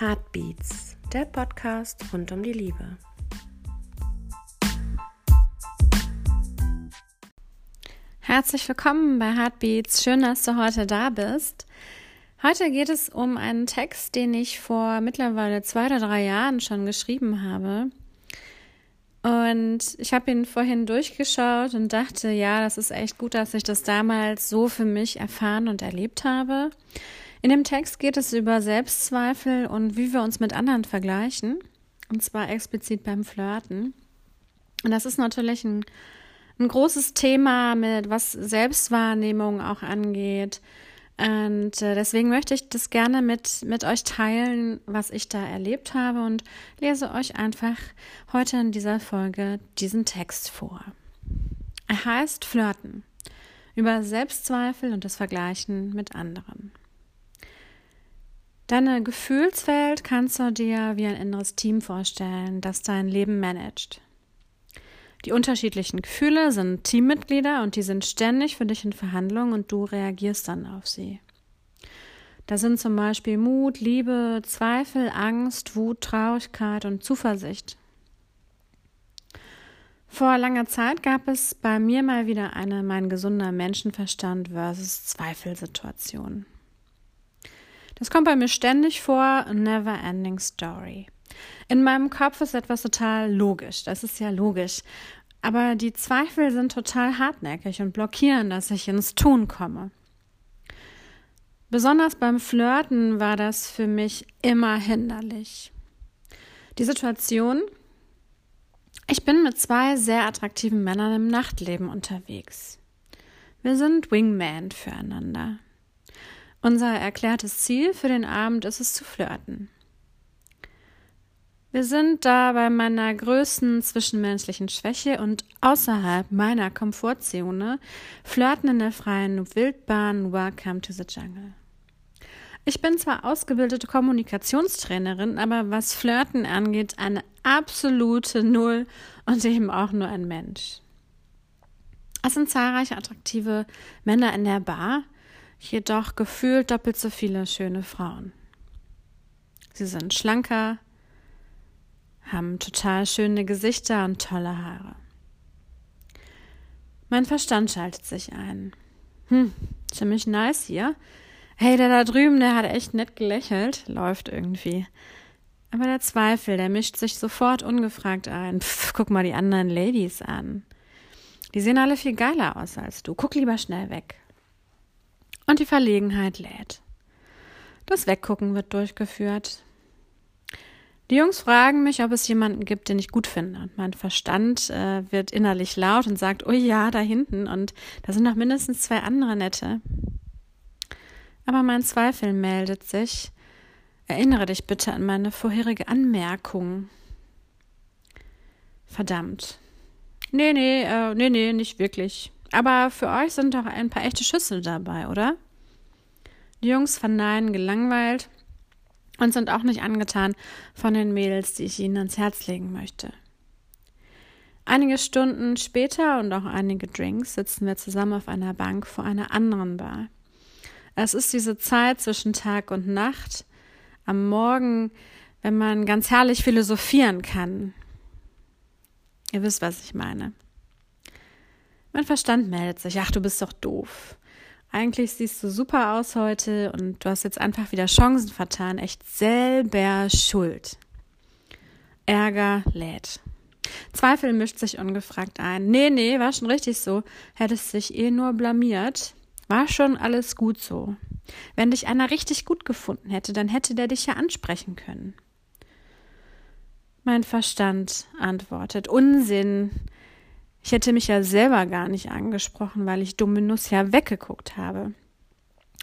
Heartbeats, der Podcast rund um die Liebe. Herzlich willkommen bei Heartbeats. Schön, dass du heute da bist. Heute geht es um einen Text, den ich vor mittlerweile zwei oder drei Jahren schon geschrieben habe. Und ich habe ihn vorhin durchgeschaut und dachte, ja, das ist echt gut, dass ich das damals so für mich erfahren und erlebt habe. In dem Text geht es über Selbstzweifel und wie wir uns mit anderen vergleichen. Und zwar explizit beim Flirten. Und das ist natürlich ein, ein großes Thema, mit was Selbstwahrnehmung auch angeht. Und äh, deswegen möchte ich das gerne mit, mit euch teilen, was ich da erlebt habe und lese euch einfach heute in dieser Folge diesen Text vor. Er heißt Flirten über Selbstzweifel und das Vergleichen mit anderen. Deine Gefühlswelt kannst du dir wie ein inneres Team vorstellen, das dein Leben managt. Die unterschiedlichen Gefühle sind Teammitglieder und die sind ständig für dich in Verhandlung und du reagierst dann auf sie. Da sind zum Beispiel Mut, Liebe, Zweifel, Angst, Wut, Traurigkeit und Zuversicht. Vor langer Zeit gab es bei mir mal wieder eine mein gesunder Menschenverstand versus Zweifelsituation. Das kommt bei mir ständig vor, never ending story. In meinem Kopf ist etwas total logisch, das ist ja logisch. Aber die Zweifel sind total hartnäckig und blockieren, dass ich ins Tun komme. Besonders beim Flirten war das für mich immer hinderlich. Die Situation, ich bin mit zwei sehr attraktiven Männern im Nachtleben unterwegs. Wir sind Wingman füreinander. Unser erklärtes Ziel für den Abend ist es zu flirten. Wir sind da bei meiner größten zwischenmenschlichen Schwäche und außerhalb meiner Komfortzone, flirten in der freien Wildbahn, welcome to the jungle. Ich bin zwar ausgebildete Kommunikationstrainerin, aber was Flirten angeht, eine absolute Null und eben auch nur ein Mensch. Es sind zahlreiche attraktive Männer in der Bar, jedoch gefühlt doppelt so viele schöne Frauen. Sie sind schlanker, haben total schöne Gesichter und tolle Haare. Mein Verstand schaltet sich ein. Hm, ziemlich nice hier. Hey, der da drüben, der hat echt nett gelächelt. Läuft irgendwie. Aber der Zweifel, der mischt sich sofort ungefragt ein. Pff, guck mal die anderen Ladies an. Die sehen alle viel geiler aus als du. Guck lieber schnell weg. Und die Verlegenheit lädt. Das Weggucken wird durchgeführt. Die Jungs fragen mich, ob es jemanden gibt, den ich gut finde. Und mein Verstand äh, wird innerlich laut und sagt, oh ja, da hinten. Und da sind noch mindestens zwei andere nette. Aber mein Zweifel meldet sich. Erinnere dich bitte an meine vorherige Anmerkung. Verdammt. Nee, nee, äh, nee, nee, nicht wirklich. Aber für euch sind doch ein paar echte Schüsse dabei, oder? Die Jungs verneinen gelangweilt und sind auch nicht angetan von den Mädels, die ich ihnen ans Herz legen möchte. Einige Stunden später und auch einige Drinks sitzen wir zusammen auf einer Bank vor einer anderen Bar. Es ist diese Zeit zwischen Tag und Nacht, am Morgen, wenn man ganz herrlich philosophieren kann. Ihr wisst, was ich meine. Mein Verstand meldet sich, ach, du bist doch doof. Eigentlich siehst du super aus heute und du hast jetzt einfach wieder Chancen vertan. Echt selber schuld. Ärger lädt. Zweifel mischt sich ungefragt ein. Nee, nee, war schon richtig so. Hättest dich eh nur blamiert. War schon alles gut so. Wenn dich einer richtig gut gefunden hätte, dann hätte der dich ja ansprechen können. Mein Verstand antwortet. Unsinn. Ich hätte mich ja selber gar nicht angesprochen, weil ich Dominus ja weggeguckt habe.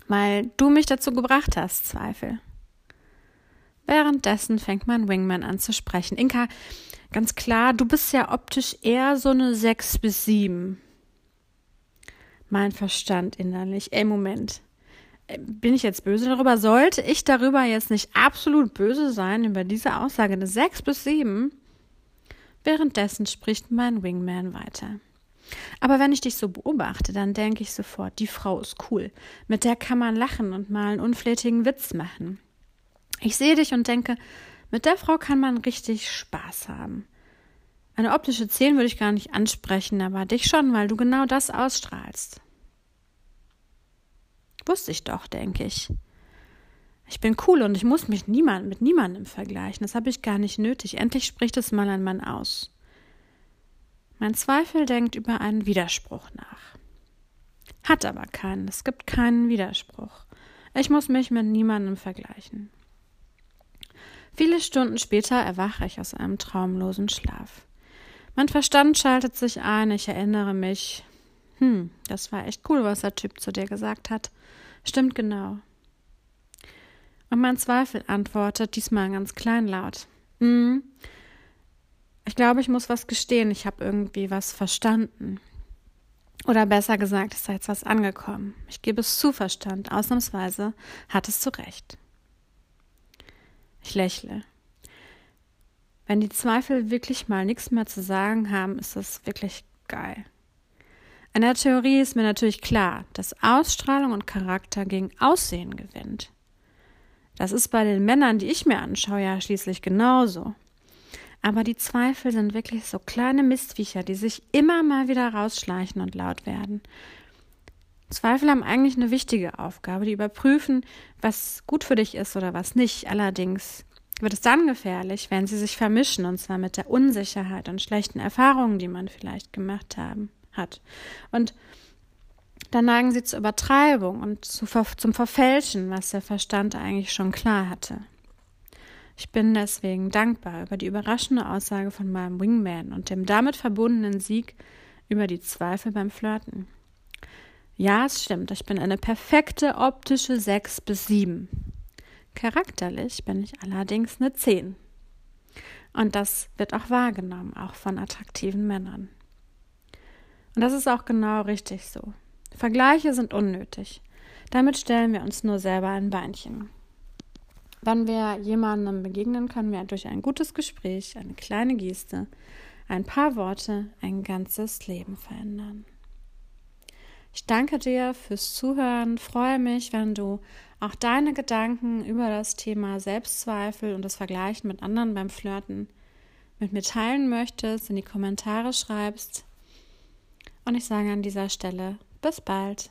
Weil du mich dazu gebracht hast, Zweifel. Währenddessen fängt mein Wingman an zu sprechen. Inka, ganz klar, du bist ja optisch eher so eine sechs bis sieben. Mein Verstand innerlich. Ey, Moment. Bin ich jetzt böse darüber? Sollte ich darüber jetzt nicht absolut böse sein über diese Aussage? Eine sechs bis sieben? Währenddessen spricht mein Wingman weiter. Aber wenn ich dich so beobachte, dann denke ich sofort, die Frau ist cool. Mit der kann man lachen und mal einen unflätigen Witz machen. Ich sehe dich und denke, mit der Frau kann man richtig Spaß haben. Eine optische 10 würde ich gar nicht ansprechen, aber dich schon, weil du genau das ausstrahlst. Wusste ich doch, denke ich. Ich bin cool und ich muss mich niemand, mit niemandem vergleichen. Das habe ich gar nicht nötig. Endlich spricht es mal ein Mann aus. Mein Zweifel denkt über einen Widerspruch nach. Hat aber keinen. Es gibt keinen Widerspruch. Ich muss mich mit niemandem vergleichen. Viele Stunden später erwache ich aus einem traumlosen Schlaf. Mein Verstand schaltet sich ein. Ich erinnere mich. Hm, das war echt cool, was der Typ zu dir gesagt hat. Stimmt genau. Und mein Zweifel antwortet diesmal ganz kleinlaut. Hm, ich glaube, ich muss was gestehen. Ich habe irgendwie was verstanden. Oder besser gesagt, ist da jetzt was angekommen. Ich gebe es zu, Verstand. Ausnahmsweise hattest du recht. Ich lächle. Wenn die Zweifel wirklich mal nichts mehr zu sagen haben, ist das wirklich geil. In der Theorie ist mir natürlich klar, dass Ausstrahlung und Charakter gegen Aussehen gewinnt. Das ist bei den Männern, die ich mir anschaue, ja schließlich genauso. Aber die Zweifel sind wirklich so kleine Mistviecher, die sich immer mal wieder rausschleichen und laut werden. Zweifel haben eigentlich eine wichtige Aufgabe, die überprüfen, was gut für dich ist oder was nicht. Allerdings wird es dann gefährlich, wenn sie sich vermischen, und zwar mit der Unsicherheit und schlechten Erfahrungen, die man vielleicht gemacht haben, hat. Und dann neigen sie zur Übertreibung und zu, zum Verfälschen, was der Verstand eigentlich schon klar hatte. Ich bin deswegen dankbar über die überraschende Aussage von meinem Wingman und dem damit verbundenen Sieg über die Zweifel beim Flirten. Ja, es stimmt, ich bin eine perfekte optische 6 bis 7. Charakterlich bin ich allerdings eine 10. Und das wird auch wahrgenommen, auch von attraktiven Männern. Und das ist auch genau richtig so. Vergleiche sind unnötig. Damit stellen wir uns nur selber ein Beinchen. Wenn wir jemandem begegnen, können wir durch ein gutes Gespräch, eine kleine Geste, ein paar Worte ein ganzes Leben verändern. Ich danke dir fürs Zuhören, freue mich, wenn du auch deine Gedanken über das Thema Selbstzweifel und das Vergleichen mit anderen beim Flirten mit mir teilen möchtest, in die Kommentare schreibst. Und ich sage an dieser Stelle bis bald.